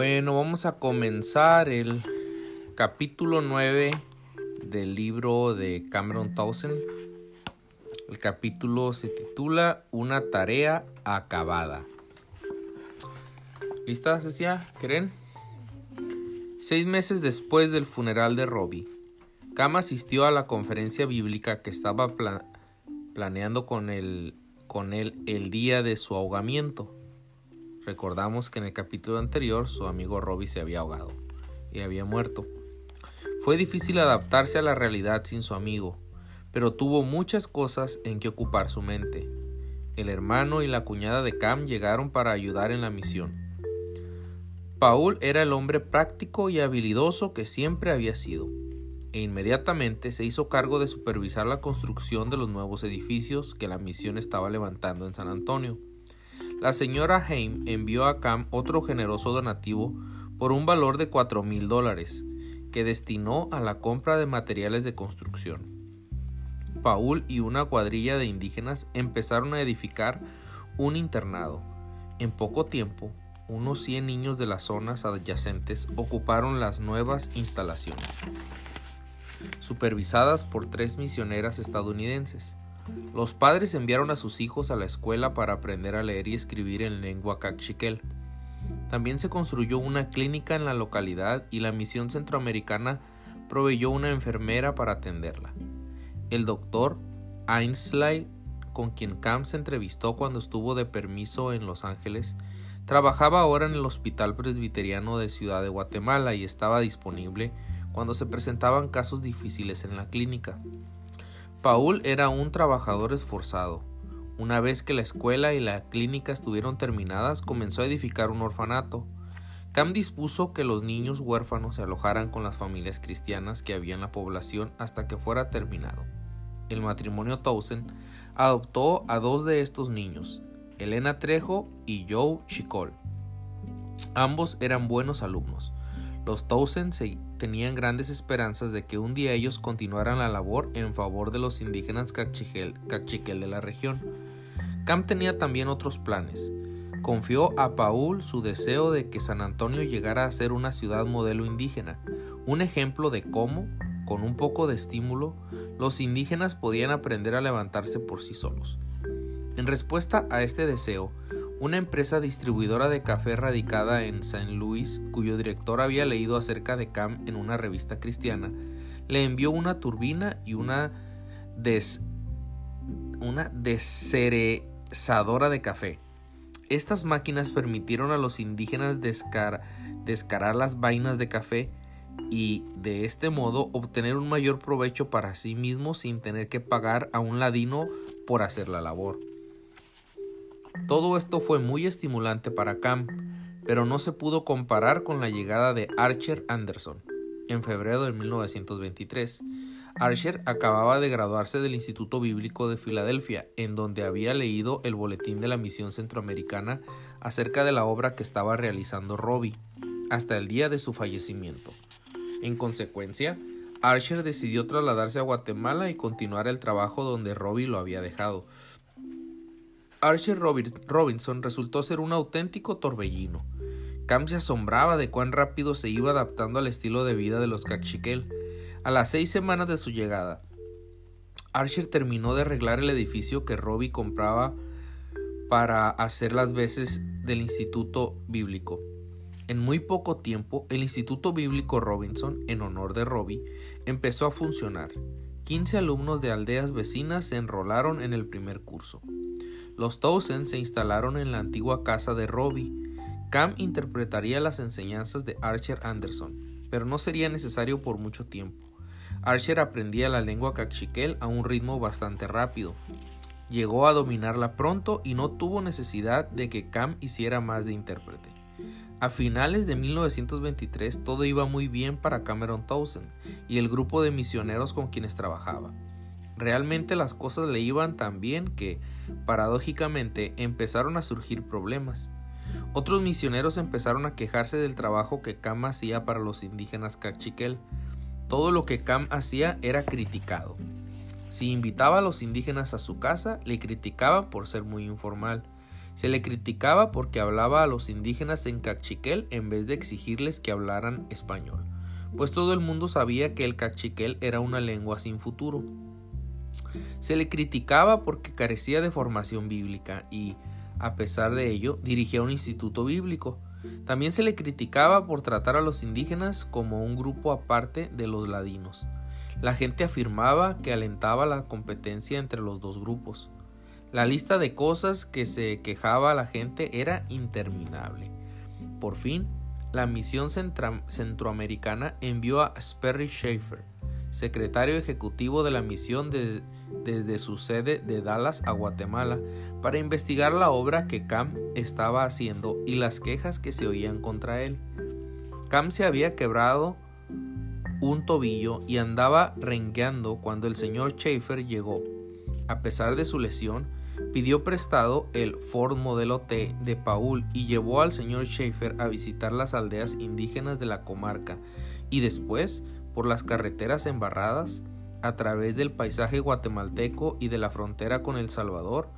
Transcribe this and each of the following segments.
Bueno, vamos a comenzar el capítulo 9 del libro de Cameron Townsend. El capítulo se titula Una tarea acabada. ¿Lista, Cecia? ¿Creen? Seis meses después del funeral de Robbie, Cam asistió a la conferencia bíblica que estaba planeando con él el día de su ahogamiento. Recordamos que en el capítulo anterior su amigo Robbie se había ahogado y había muerto. Fue difícil adaptarse a la realidad sin su amigo, pero tuvo muchas cosas en que ocupar su mente. El hermano y la cuñada de Cam llegaron para ayudar en la misión. Paul era el hombre práctico y habilidoso que siempre había sido, e inmediatamente se hizo cargo de supervisar la construcción de los nuevos edificios que la misión estaba levantando en San Antonio. La señora Haim envió a Cam otro generoso donativo por un valor de cuatro mil dólares, que destinó a la compra de materiales de construcción. Paul y una cuadrilla de indígenas empezaron a edificar un internado. En poco tiempo, unos 100 niños de las zonas adyacentes ocuparon las nuevas instalaciones, supervisadas por tres misioneras estadounidenses. Los padres enviaron a sus hijos a la escuela para aprender a leer y escribir en lengua cachiquel. También se construyó una clínica en la localidad y la misión centroamericana proveyó una enfermera para atenderla. El doctor Ainsley, con quien Camp se entrevistó cuando estuvo de permiso en Los Ángeles, trabajaba ahora en el Hospital Presbiteriano de Ciudad de Guatemala y estaba disponible cuando se presentaban casos difíciles en la clínica. Paul era un trabajador esforzado. Una vez que la escuela y la clínica estuvieron terminadas, comenzó a edificar un orfanato. Cam dispuso que los niños huérfanos se alojaran con las familias cristianas que había en la población hasta que fuera terminado. El matrimonio Towson adoptó a dos de estos niños, Elena Trejo y Joe Chicol. Ambos eran buenos alumnos. Los Towson tenían grandes esperanzas de que un día ellos continuaran la labor en favor de los indígenas cachiquel, de la región. Cam tenía también otros planes. Confió a Paul su deseo de que San Antonio llegara a ser una ciudad modelo indígena, un ejemplo de cómo, con un poco de estímulo, los indígenas podían aprender a levantarse por sí solos. En respuesta a este deseo, una empresa distribuidora de café radicada en St. Louis, cuyo director había leído acerca de Cam en una revista cristiana, le envió una turbina y una, des, una descerezadora de café. Estas máquinas permitieron a los indígenas descarar las vainas de café y de este modo obtener un mayor provecho para sí mismos sin tener que pagar a un ladino por hacer la labor. Todo esto fue muy estimulante para Cam, pero no se pudo comparar con la llegada de Archer Anderson en febrero de 1923. Archer acababa de graduarse del Instituto Bíblico de Filadelfia, en donde había leído el boletín de la misión centroamericana acerca de la obra que estaba realizando Robbie, hasta el día de su fallecimiento. En consecuencia, Archer decidió trasladarse a Guatemala y continuar el trabajo donde Robbie lo había dejado, Archer Robinson resultó ser un auténtico torbellino. Cam se asombraba de cuán rápido se iba adaptando al estilo de vida de los Cachiquel. A las seis semanas de su llegada, Archer terminó de arreglar el edificio que Robbie compraba para hacer las veces del Instituto Bíblico. En muy poco tiempo, el Instituto Bíblico Robinson, en honor de Robbie, empezó a funcionar. 15 alumnos de aldeas vecinas se enrolaron en el primer curso. Los Towson se instalaron en la antigua casa de Robbie. Cam interpretaría las enseñanzas de Archer Anderson, pero no sería necesario por mucho tiempo. Archer aprendía la lengua cachiquel a un ritmo bastante rápido. Llegó a dominarla pronto y no tuvo necesidad de que Cam hiciera más de intérprete. A finales de 1923 todo iba muy bien para Cameron Towson y el grupo de misioneros con quienes trabajaba. Realmente las cosas le iban tan bien que, paradójicamente, empezaron a surgir problemas. Otros misioneros empezaron a quejarse del trabajo que Cam hacía para los indígenas cachiquel. Todo lo que Cam hacía era criticado. Si invitaba a los indígenas a su casa, le criticaban por ser muy informal. Se le criticaba porque hablaba a los indígenas en cachiquel en vez de exigirles que hablaran español, pues todo el mundo sabía que el cachiquel era una lengua sin futuro. Se le criticaba porque carecía de formación bíblica y, a pesar de ello, dirigía un instituto bíblico. También se le criticaba por tratar a los indígenas como un grupo aparte de los ladinos. La gente afirmaba que alentaba la competencia entre los dos grupos. La lista de cosas que se quejaba la gente era interminable. Por fin, la misión centroamericana envió a Sperry Schaefer, secretario ejecutivo de la misión desde su sede de Dallas a Guatemala, para investigar la obra que Cam estaba haciendo y las quejas que se oían contra él. Cam se había quebrado un tobillo y andaba renqueando cuando el señor Schaefer llegó. A pesar de su lesión, pidió prestado el Ford Modelo T de Paul y llevó al señor Schaefer a visitar las aldeas indígenas de la comarca y después por las carreteras embarradas a través del paisaje guatemalteco y de la frontera con El Salvador.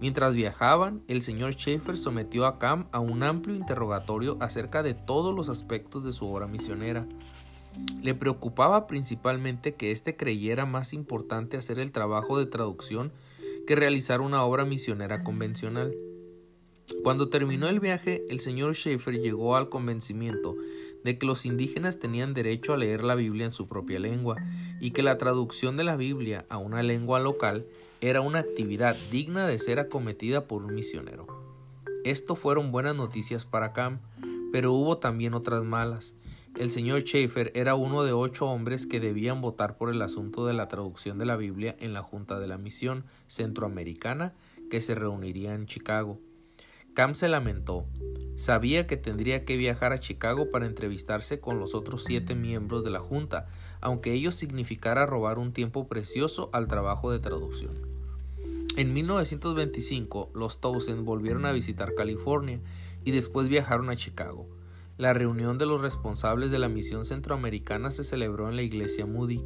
Mientras viajaban, el señor Schaefer sometió a Cam a un amplio interrogatorio acerca de todos los aspectos de su obra misionera. Le preocupaba principalmente que éste creyera más importante hacer el trabajo de traducción que realizar una obra misionera convencional. Cuando terminó el viaje, el señor Schaefer llegó al convencimiento de que los indígenas tenían derecho a leer la Biblia en su propia lengua y que la traducción de la Biblia a una lengua local era una actividad digna de ser acometida por un misionero. Esto fueron buenas noticias para Cam, pero hubo también otras malas. El señor Schaefer era uno de ocho hombres que debían votar por el asunto de la traducción de la Biblia en la Junta de la Misión Centroamericana que se reuniría en Chicago. Cam se lamentó. Sabía que tendría que viajar a Chicago para entrevistarse con los otros siete miembros de la Junta, aunque ello significara robar un tiempo precioso al trabajo de traducción. En 1925, los Townsend volvieron a visitar California y después viajaron a Chicago. La reunión de los responsables de la misión centroamericana se celebró en la iglesia Moody,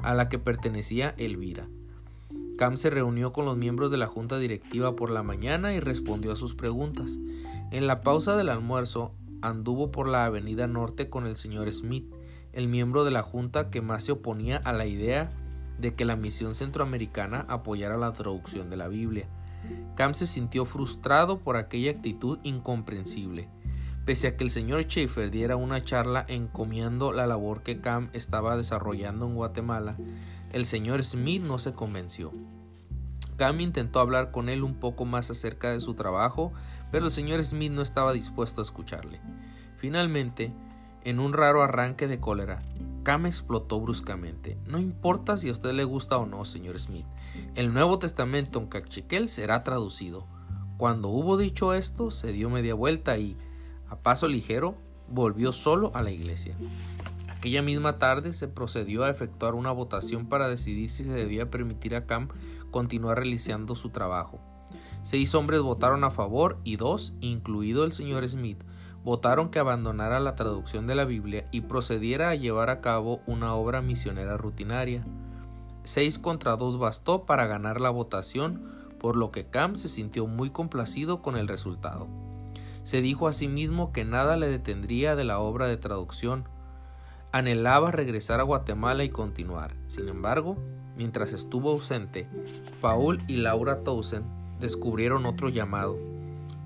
a la que pertenecía Elvira. Cam se reunió con los miembros de la junta directiva por la mañana y respondió a sus preguntas. En la pausa del almuerzo, anduvo por la avenida norte con el señor Smith, el miembro de la junta que más se oponía a la idea de que la misión centroamericana apoyara la traducción de la Biblia. Cam se sintió frustrado por aquella actitud incomprensible. Pese a que el señor Schaefer diera una charla encomiando la labor que Cam estaba desarrollando en Guatemala, el señor Smith no se convenció. Cam intentó hablar con él un poco más acerca de su trabajo, pero el señor Smith no estaba dispuesto a escucharle. Finalmente, en un raro arranque de cólera, Cam explotó bruscamente. No importa si a usted le gusta o no, señor Smith. El Nuevo Testamento en Cachiquel será traducido. Cuando hubo dicho esto, se dio media vuelta y, a paso ligero, volvió solo a la iglesia. Aquella misma tarde se procedió a efectuar una votación para decidir si se debía permitir a Cam continuar realizando su trabajo. Seis hombres votaron a favor y dos, incluido el señor Smith, votaron que abandonara la traducción de la Biblia y procediera a llevar a cabo una obra misionera rutinaria. Seis contra dos bastó para ganar la votación, por lo que Cam se sintió muy complacido con el resultado. Se dijo a sí mismo que nada le detendría de la obra de traducción. Anhelaba regresar a Guatemala y continuar. Sin embargo, mientras estuvo ausente, Paul y Laura Towson descubrieron otro llamado.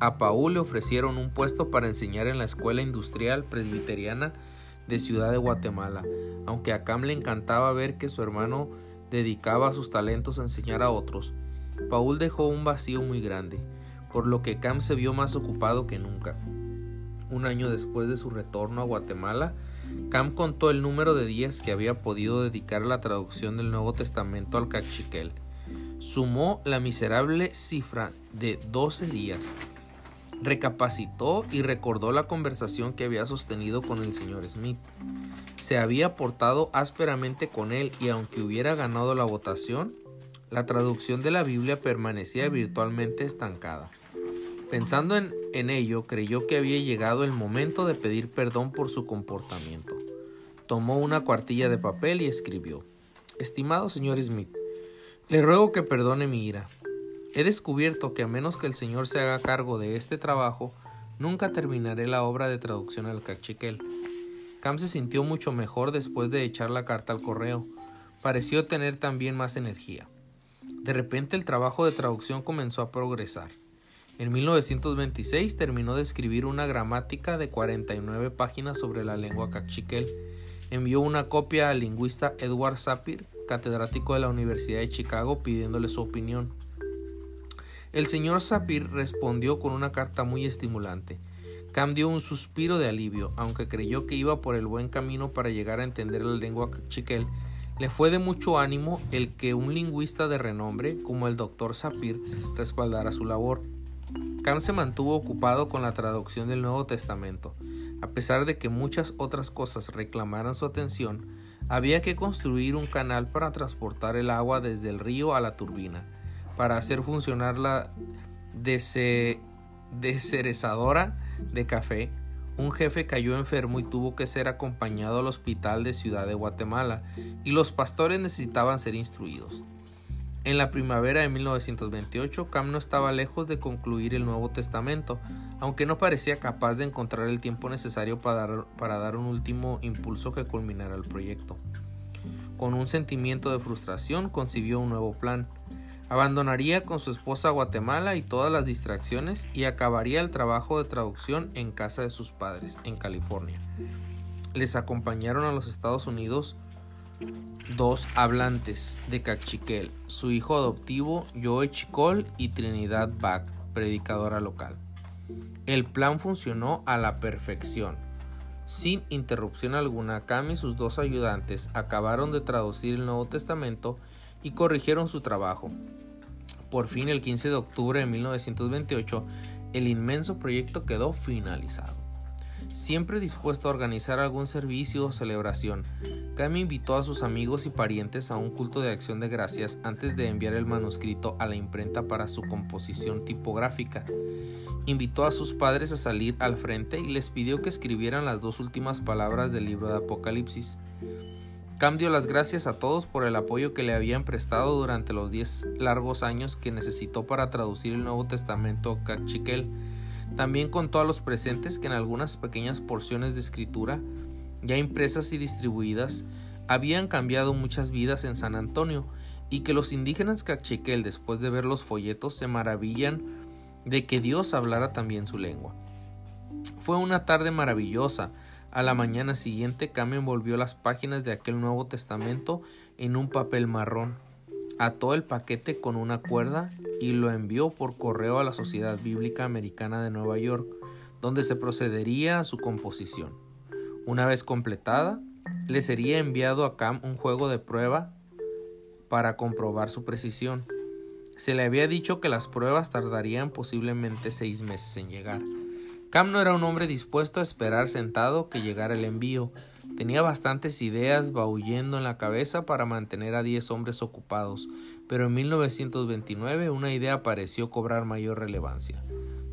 A Paul le ofrecieron un puesto para enseñar en la Escuela Industrial Presbiteriana de Ciudad de Guatemala, aunque a Cam le encantaba ver que su hermano dedicaba sus talentos a enseñar a otros. Paul dejó un vacío muy grande por lo que Cam se vio más ocupado que nunca. Un año después de su retorno a Guatemala, Cam contó el número de días que había podido dedicar a la traducción del Nuevo Testamento al cachiquel. Sumó la miserable cifra de 12 días. Recapacitó y recordó la conversación que había sostenido con el señor Smith. Se había portado ásperamente con él y aunque hubiera ganado la votación, la traducción de la Biblia permanecía virtualmente estancada. Pensando en, ello, creyó que había llegado el momento de pedir perdón por su comportamiento. Tomó una cuartilla de papel y escribió Estimado señor Smith, le ruego que perdone mi ira. He descubierto que a menos que el Señor se haga cargo de este trabajo, nunca terminaré la obra de traducción al cachiquel. Cam se sintió mucho mejor después de echar la carta al correo. Pareció tener también más energía. De repente el trabajo de traducción comenzó a progresar. En 1926 terminó de escribir una gramática de 49 páginas sobre la lengua cachiquel. Envió una copia al lingüista Edward Sapir, catedrático de la Universidad de Chicago, pidiéndole su opinión. El señor Sapir respondió con una carta muy estimulante. Cam dio un suspiro de alivio, aunque creyó que iba por el buen camino para llegar a entender la lengua chiquel. Le fue de mucho ánimo el que un lingüista de renombre como el doctor Sapir respaldara su labor. Cam se mantuvo ocupado con la traducción del Nuevo Testamento. A pesar de que muchas otras cosas reclamaran su atención, había que construir un canal para transportar el agua desde el río a la turbina, para hacer funcionar la descerezadora de café, un jefe cayó enfermo y tuvo que ser acompañado al hospital de Ciudad de Guatemala, y los pastores necesitaban ser instruidos. En la primavera de 1928, Cam no estaba lejos de concluir el Nuevo Testamento, aunque no parecía capaz de encontrar el tiempo necesario para dar, un último impulso que culminara el proyecto. Con un sentimiento de frustración, concibió un nuevo plan. Abandonaría con su esposa Guatemala y todas las distracciones y acabaría el trabajo de traducción en casa de sus padres, en California. Les acompañaron a los Estados Unidos dos hablantes de Cachiquel, su hijo adoptivo Joe Chicol y Trinidad Bach, predicadora local. El plan funcionó a la perfección. Sin interrupción alguna, Cam y sus dos ayudantes acabaron de traducir el Nuevo Testamento y corrigieron su trabajo. Por fin, el 15 de octubre de 1928, el inmenso proyecto quedó finalizado. Siempre dispuesto a organizar algún servicio o celebración, Cam invitó a sus amigos y parientes a un culto de acción de gracias antes de enviar el manuscrito a la imprenta para su composición tipográfica. Invitó a sus padres a salir al frente y les pidió que escribieran las dos últimas palabras del libro de Apocalipsis. Cam dio las gracias a todos por el apoyo que le habían prestado durante los diez largos años que necesitó para traducir el Nuevo Testamento cachiquel. También contó a los presentes que en algunas pequeñas porciones de escritura, ya impresas y distribuidas, habían cambiado muchas vidas en San Antonio y que los indígenas cachiquel después de ver los folletos se maravillan de que Dios hablara también su lengua. Fue una tarde maravillosa, a la mañana siguiente, Cam envolvió las páginas de aquel Nuevo Testamento en un papel marrón, ató el paquete con una cuerda y lo envió por correo a la Sociedad Bíblica Americana de Nueva York, donde se procedería a su composición. Una vez completada, le sería enviado a Cam un juego de prueba para comprobar su precisión. Se le había dicho que las pruebas tardarían posiblemente seis meses en llegar. Cam no era un hombre dispuesto a esperar sentado que llegara el envío. Tenía bastantes ideas baullendo en la cabeza para mantener a diez hombres ocupados, pero en 1929 una idea pareció cobrar mayor relevancia.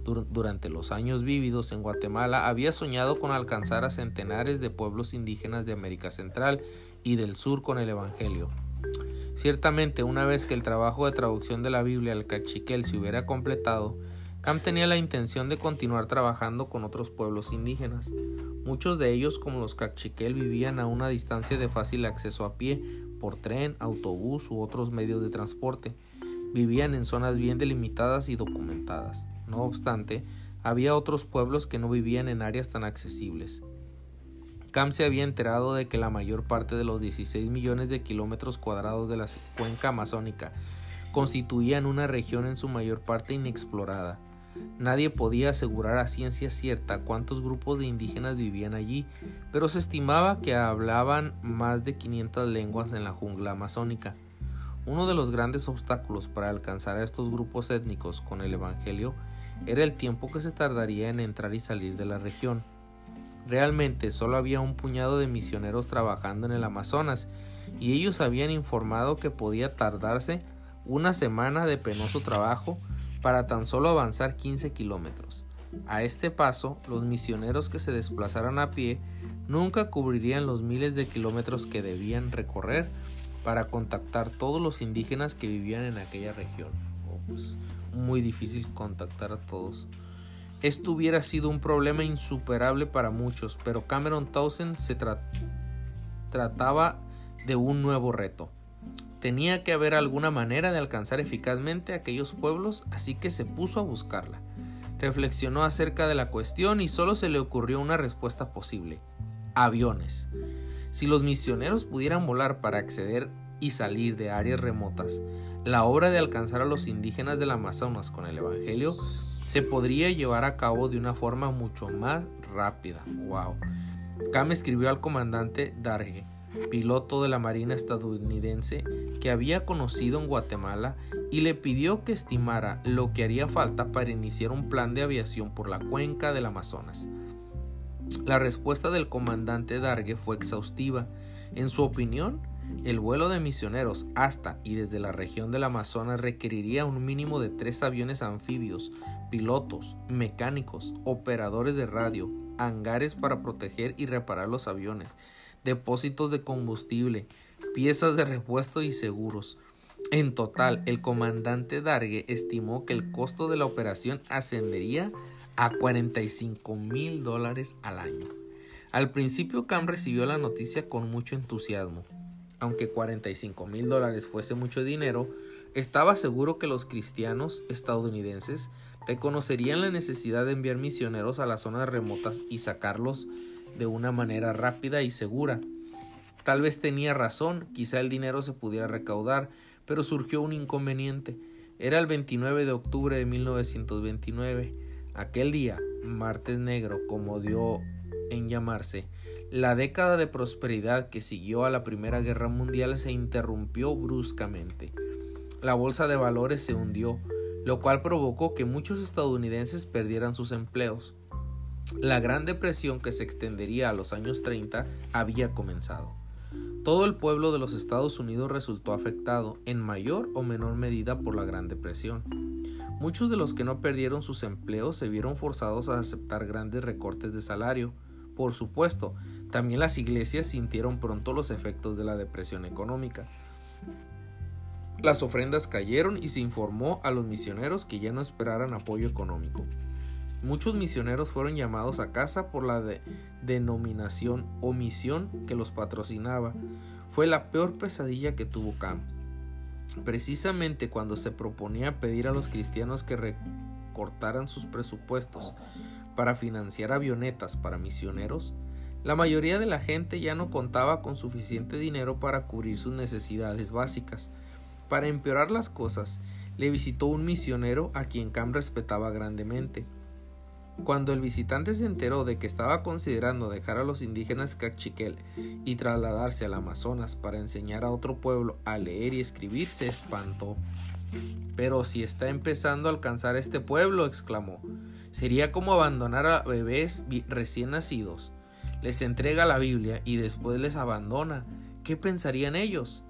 Durante los años vívidos en Guatemala había soñado con alcanzar a centenares de pueblos indígenas de América Central y del Sur con el Evangelio. Ciertamente, una vez que el trabajo de traducción de la Biblia al cachiquel se hubiera completado, Cam tenía la intención de continuar trabajando con otros pueblos indígenas. Muchos de ellos, como los cachiquel, vivían a una distancia de fácil acceso a pie, por tren, autobús u otros medios de transporte. Vivían en zonas bien delimitadas y documentadas. No obstante, había otros pueblos que no vivían en áreas tan accesibles. Cam se había enterado de que la mayor parte de los 16 millones de kilómetros cuadrados de la cuenca amazónica constituían una región en su mayor parte inexplorada. Nadie podía asegurar a ciencia cierta cuántos grupos de indígenas vivían allí, pero se estimaba que hablaban más de 500 lenguas en la jungla amazónica. Uno de los grandes obstáculos para alcanzar a estos grupos étnicos con el Evangelio era el tiempo que se tardaría en entrar y salir de la región. Realmente solo había un puñado de misioneros trabajando en el Amazonas y ellos habían informado que podía tardarse una semana de penoso trabajo para tan solo avanzar 15 kilómetros. A este paso, los misioneros que se desplazaran a pie nunca cubrirían los miles de kilómetros que debían recorrer para contactar todos los indígenas que vivían en aquella región. pues, muy difícil contactar a todos. Esto hubiera sido un problema insuperable para muchos, pero Cameron Townsend se trataba de un nuevo reto. Tenía que haber alguna manera de alcanzar eficazmente aquellos pueblos, así que se puso a buscarla. Reflexionó acerca de la cuestión y solo se le ocurrió una respuesta posible. Aviones. Si los misioneros pudieran volar para acceder y salir de áreas remotas, la obra de alcanzar a los indígenas del Amazonas con el Evangelio se podría llevar a cabo de una forma mucho más rápida. Wow. Cam escribió al comandante Darge, piloto de la Marina estadounidense que había conocido en Guatemala, y le pidió que estimara lo que haría falta para iniciar un plan de aviación por la cuenca del Amazonas. La respuesta del comandante Darge fue exhaustiva. En su opinión, el vuelo de misioneros hasta y desde la región del Amazonas requeriría un mínimo de tres aviones anfibios pilotos, mecánicos, operadores de radio, hangares para proteger y reparar los aviones, depósitos de combustible, piezas de repuesto y seguros. En total, el comandante Dargue estimó que el costo de la operación ascendería a 45 mil dólares al año. Al principio Cam recibió la noticia con mucho entusiasmo. Aunque 45 mil dólares fuese mucho dinero, estaba seguro que los cristianos estadounidenses reconocerían la necesidad de enviar misioneros a las zonas remotas y sacarlos de una manera rápida y segura. Tal vez tenía razón, quizá el dinero se pudiera recaudar, pero surgió un inconveniente. Era el 29 de octubre de 1929. Aquel día, martes negro, como dio en llamarse, la década de prosperidad que siguió a la Primera Guerra Mundial se interrumpió bruscamente. La bolsa de valores se hundió, lo cual provocó que muchos estadounidenses perdieran sus empleos. La Gran Depresión que se extendería a los años 30 había comenzado. Todo el pueblo de los Estados Unidos resultó afectado en mayor o menor medida por la Gran Depresión. Muchos de los que no perdieron sus empleos se vieron forzados a aceptar grandes recortes de salario. Por supuesto, también las iglesias sintieron pronto los efectos de la depresión económica. Las ofrendas cayeron y se informó a los misioneros que ya no esperaran apoyo económico. Muchos misioneros fueron llamados a casa por la denominación o misión que los patrocinaba. Fue la peor pesadilla que tuvo Cam. Precisamente cuando se proponía pedir a los cristianos que recortaran sus presupuestos para financiar avionetas para misioneros, la mayoría de la gente ya no contaba con suficiente dinero para cubrir sus necesidades básicas para empeorar las cosas, le visitó un misionero a quien Cam respetaba grandemente. Cuando el visitante se enteró de que estaba considerando dejar a los indígenas Cachiquel y trasladarse al Amazonas para enseñar a otro pueblo a leer y escribir, se espantó. Pero si está empezando a alcanzar este pueblo, exclamó, sería como abandonar a bebés recién nacidos. Les entrega la Biblia y después les abandona. ¿Qué pensarían ellos?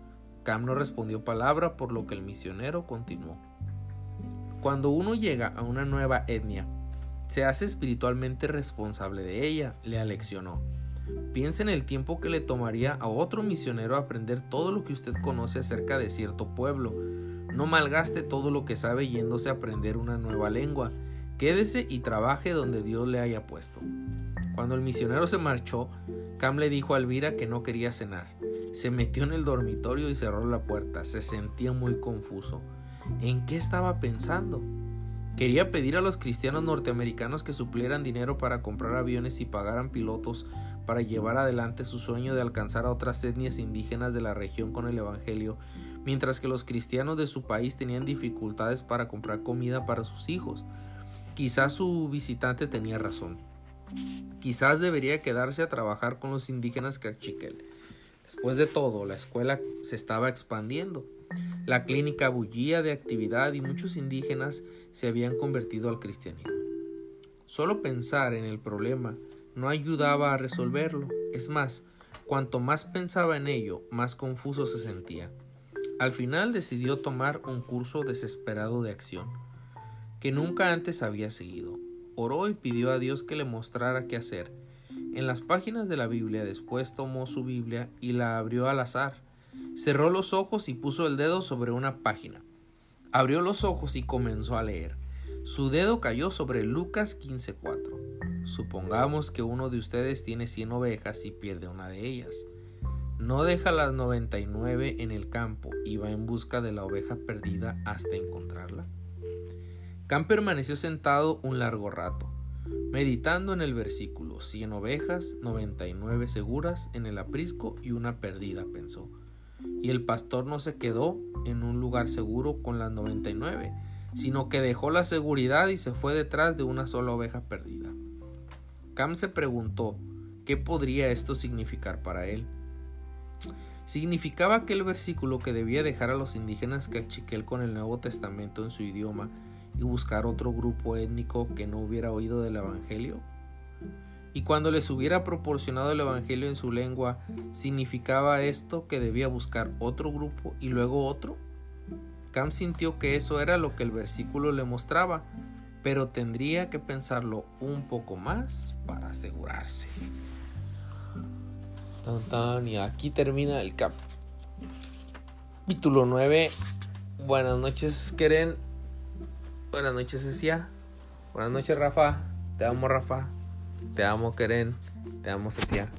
Cam no respondió palabra, por lo que el misionero continuó. Cuando uno llega a una nueva etnia, se hace espiritualmente responsable de ella, le aleccionó. Piensa en el tiempo que le tomaría a otro misionero aprender todo lo que usted conoce acerca de cierto pueblo. No malgaste todo lo que sabe yéndose a aprender una nueva lengua. Quédese y trabaje donde Dios le haya puesto. Cuando el misionero se marchó, Cam le dijo a Elvira que no quería cenar. Se metió en el dormitorio y cerró la puerta. Se sentía muy confuso. ¿En qué estaba pensando? Quería pedir a los cristianos norteamericanos que suplieran dinero para comprar aviones y pagaran pilotos para llevar adelante su sueño de alcanzar a otras etnias indígenas de la región con el Evangelio, mientras que los cristianos de su país tenían dificultades para comprar comida para sus hijos. Quizás su visitante tenía razón. Quizás debería quedarse a trabajar con los indígenas cachiquel. Después de todo, la escuela se estaba expandiendo. La clínica bullía de actividad y muchos indígenas se habían convertido al cristianismo. Solo pensar en el problema no ayudaba a resolverlo. Es más, cuanto más pensaba en ello, más confuso se sentía. Al final decidió tomar un curso desesperado de acción, que nunca antes había seguido. Oró y pidió a Dios que le mostrara qué hacer, en las páginas de la Biblia después tomó su Biblia y la abrió al azar. Cerró los ojos y puso el dedo sobre una página. Abrió los ojos y comenzó a leer. Su dedo cayó sobre Lucas 15:4. Supongamos que uno de ustedes tiene 100 ovejas y pierde una de ellas. No deja las 99 en el campo y va en busca de la oveja perdida hasta encontrarla. Cam permaneció sentado un largo rato, meditando en el versículo 100 ovejas, 99 seguras en el aprisco y una perdida, pensó. Y el pastor no se quedó en un lugar seguro con las 99, sino que dejó la seguridad y se fue detrás de una sola oveja perdida. Cam se preguntó qué podría esto significar para él. Significaba aquel versículo que debía dejar a los indígenas cachiquel con el Nuevo Testamento en su idioma y buscar otro grupo étnico que no hubiera oído del Evangelio. Y cuando les hubiera proporcionado el Evangelio en su lengua, ¿significaba esto que debía buscar otro grupo y luego otro? Cam sintió que eso era lo que el versículo le mostraba, pero tendría que pensarlo un poco más para asegurarse. Tan, y aquí termina el cap. Capítulo 9. Buenas noches, Keren. Buenas noches, Cecia. Buenas noches, Rafa. Te amo, Rafa. Te amo, Keren. Te amo, Cecia.